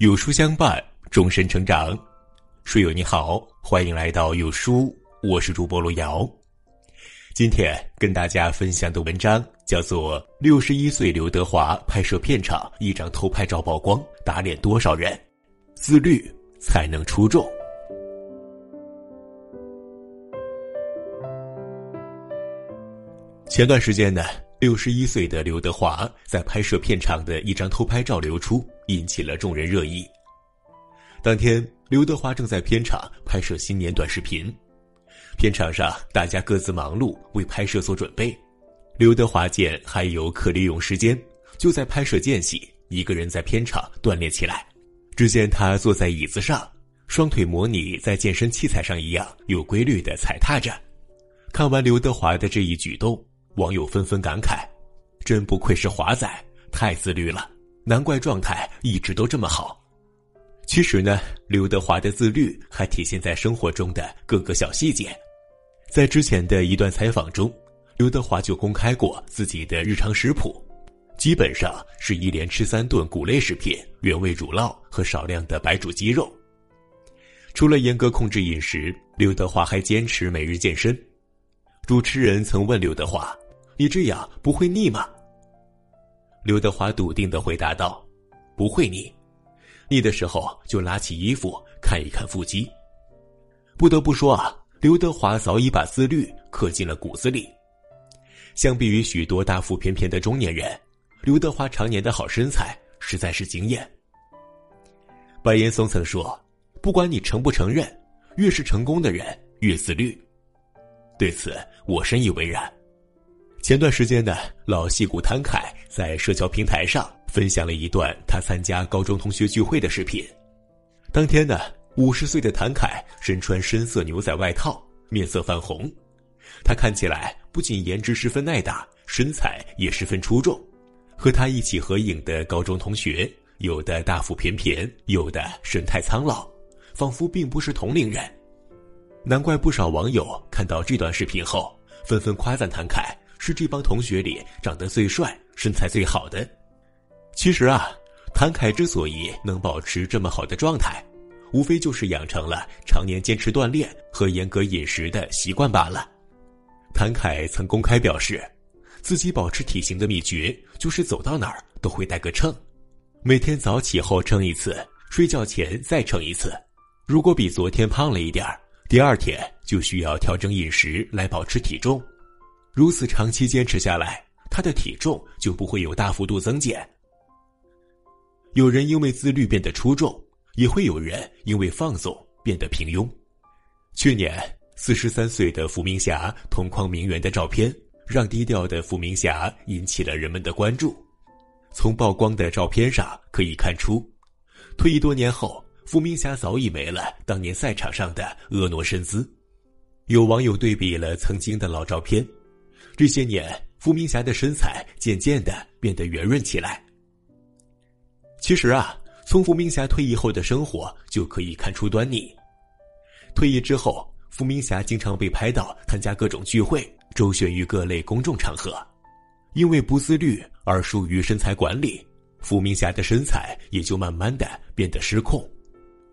有书相伴，终身成长。书友你好，欢迎来到有书，我是主播路遥。今天跟大家分享的文章叫做《六十一岁刘德华拍摄片场一张偷拍照曝光，打脸多少人？自律才能出众》。前段时间呢，六十一岁的刘德华在拍摄片场的一张偷拍照流出，引起了众人热议。当天，刘德华正在片场拍摄新年短视频，片场上大家各自忙碌为拍摄做准备。刘德华见还有可利用时间，就在拍摄间隙，一个人在片场锻炼起来。只见他坐在椅子上，双腿模拟在健身器材上一样有规律的踩踏着。看完刘德华的这一举动。网友纷纷感慨：“真不愧是华仔，太自律了，难怪状态一直都这么好。”其实呢，刘德华的自律还体现在生活中的各个小细节。在之前的一段采访中，刘德华就公开过自己的日常食谱，基本上是一连吃三顿谷类食品、原味乳酪和少量的白煮鸡肉。除了严格控制饮食，刘德华还坚持每日健身。主持人曾问刘德华。你这样不会腻吗？刘德华笃定的回答道：“不会腻，腻的时候就拉起衣服看一看腹肌。”不得不说啊，刘德华早已把自律刻进了骨子里。相比于许多大腹便便的中年人，刘德华常年的好身材实在是惊艳。白岩松曾说：“不管你承不承认，越是成功的人越自律。”对此，我深以为然。前段时间呢，老戏骨谭凯在社交平台上分享了一段他参加高中同学聚会的视频。当天呢，五十岁的谭凯身穿深色牛仔外套，面色泛红。他看起来不仅颜值十分耐打，身材也十分出众。和他一起合影的高中同学，有的大腹便便，有的神态苍老，仿佛并不是同龄人。难怪不少网友看到这段视频后，纷纷夸赞谭凯。是这帮同学里长得最帅、身材最好的。其实啊，谭凯之所以能保持这么好的状态，无非就是养成了常年坚持锻炼和严格饮食的习惯罢了。谭凯曾公开表示，自己保持体型的秘诀就是走到哪儿都会带个秤，每天早起后称一次，睡觉前再称一次。如果比昨天胖了一点儿，第二天就需要调整饮食来保持体重。如此长期坚持下来，他的体重就不会有大幅度增减。有人因为自律变得出众，也会有人因为放纵变得平庸。去年，四十三岁的伏明霞同框名媛的照片，让低调的伏明霞引起了人们的关注。从曝光的照片上可以看出，退役多年后，伏明霞早已没了当年赛场上的婀娜身姿。有网友对比了曾经的老照片。这些年，伏明霞的身材渐渐的变得圆润起来。其实啊，从伏明霞退役后的生活就可以看出端倪。退役之后，伏明霞经常被拍到参加各种聚会，周旋于各类公众场合。因为不自律而疏于身材管理，伏明霞的身材也就慢慢的变得失控。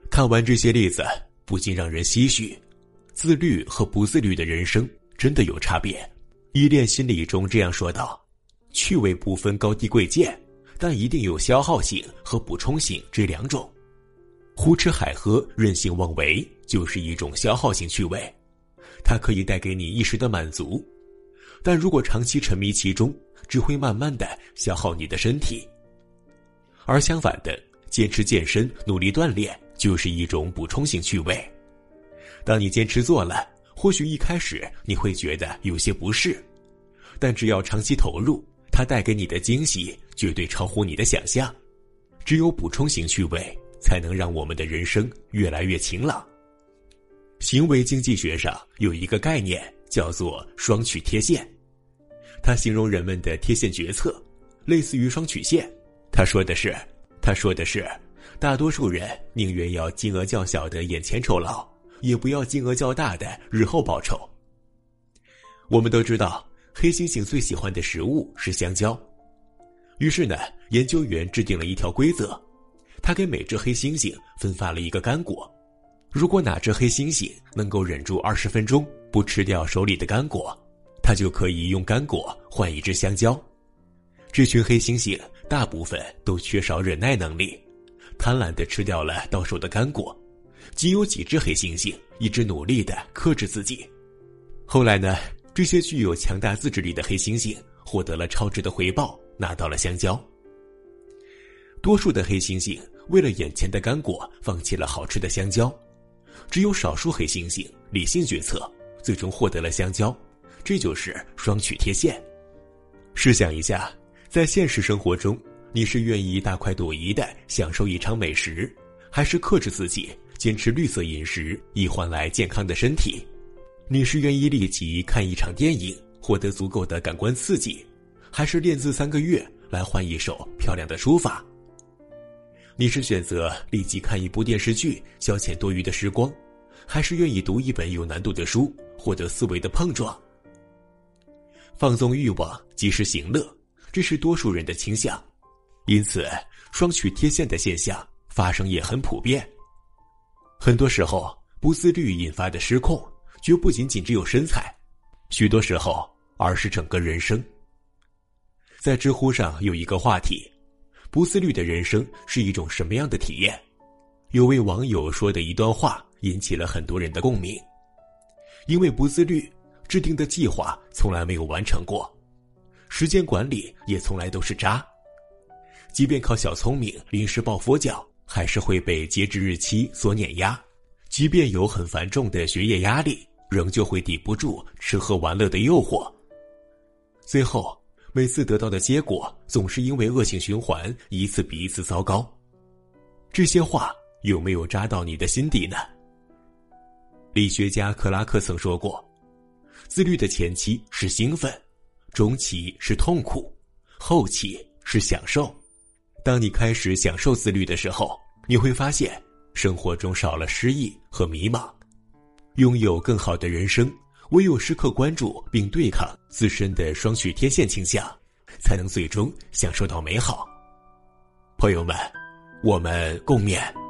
看完这些例子，不禁让人唏嘘：自律和不自律的人生真的有差别。依恋心理中这样说道：“趣味不分高低贵贱，但一定有消耗性和补充性这两种。胡吃海喝、任性妄为就是一种消耗性趣味，它可以带给你一时的满足，但如果长期沉迷其中，只会慢慢的消耗你的身体。而相反的，坚持健身、努力锻炼就是一种补充性趣味。当你坚持做了，或许一开始你会觉得有些不适。”但只要长期投入，它带给你的惊喜绝对超乎你的想象。只有补充型趣味，才能让我们的人生越来越晴朗。行为经济学上有一个概念叫做“双曲贴现”，它形容人们的贴现决策类似于双曲线。他说的是，他说的是，大多数人宁愿要金额较小的眼前酬劳，也不要金额较大的日后报酬。我们都知道。黑猩猩最喜欢的食物是香蕉，于是呢，研究员制定了一条规则：他给每只黑猩猩分发了一个干果，如果哪只黑猩猩能够忍住二十分钟不吃掉手里的干果，他就可以用干果换一只香蕉。这群黑猩猩大部分都缺少忍耐能力，贪婪地吃掉了到手的干果，仅有几只黑猩猩一直努力地克制自己。后来呢，这些具有强大自制力的黑猩猩获得了超值的回报，拿到了香蕉。多数的黑猩猩为了眼前的干果，放弃了好吃的香蕉；只有少数黑猩猩理性决策，最终获得了香蕉。这就是双曲贴现。试想一下，在现实生活中，你是愿意大快朵颐的享受一场美食，还是克制自己，坚持绿色饮食，以换来健康的身体？你是愿意立即看一场电影，获得足够的感官刺激，还是练字三个月来换一手漂亮的书法？你是选择立即看一部电视剧消遣多余的时光，还是愿意读一本有难度的书获得思维的碰撞？放纵欲望，及时行乐，这是多数人的倾向，因此双曲贴现的现象发生也很普遍。很多时候，不自律引发的失控，绝不仅仅只有身材，许多时候而是整个人生。在知乎上有一个话题。不自律的人生是一种什么样的体验？有位网友说的一段话引起了很多人的共鸣。因为不自律，制定的计划从来没有完成过，时间管理也从来都是渣。即便靠小聪明临时抱佛脚，还是会被截止日期所碾压。即便有很繁重的学业压力，仍旧会抵不住吃喝玩乐的诱惑。最后。每次得到的结果总是因为恶性循环，一次比一次糟糕。这些话有没有扎到你的心底呢？理学家克拉克曾说过：“自律的前期是兴奋，中期是痛苦，后期是享受。当你开始享受自律的时候，你会发现生活中少了失意和迷茫，拥有更好的人生。”唯有时刻关注并对抗自身的双曲天线倾向，才能最终享受到美好。朋友们，我们共勉。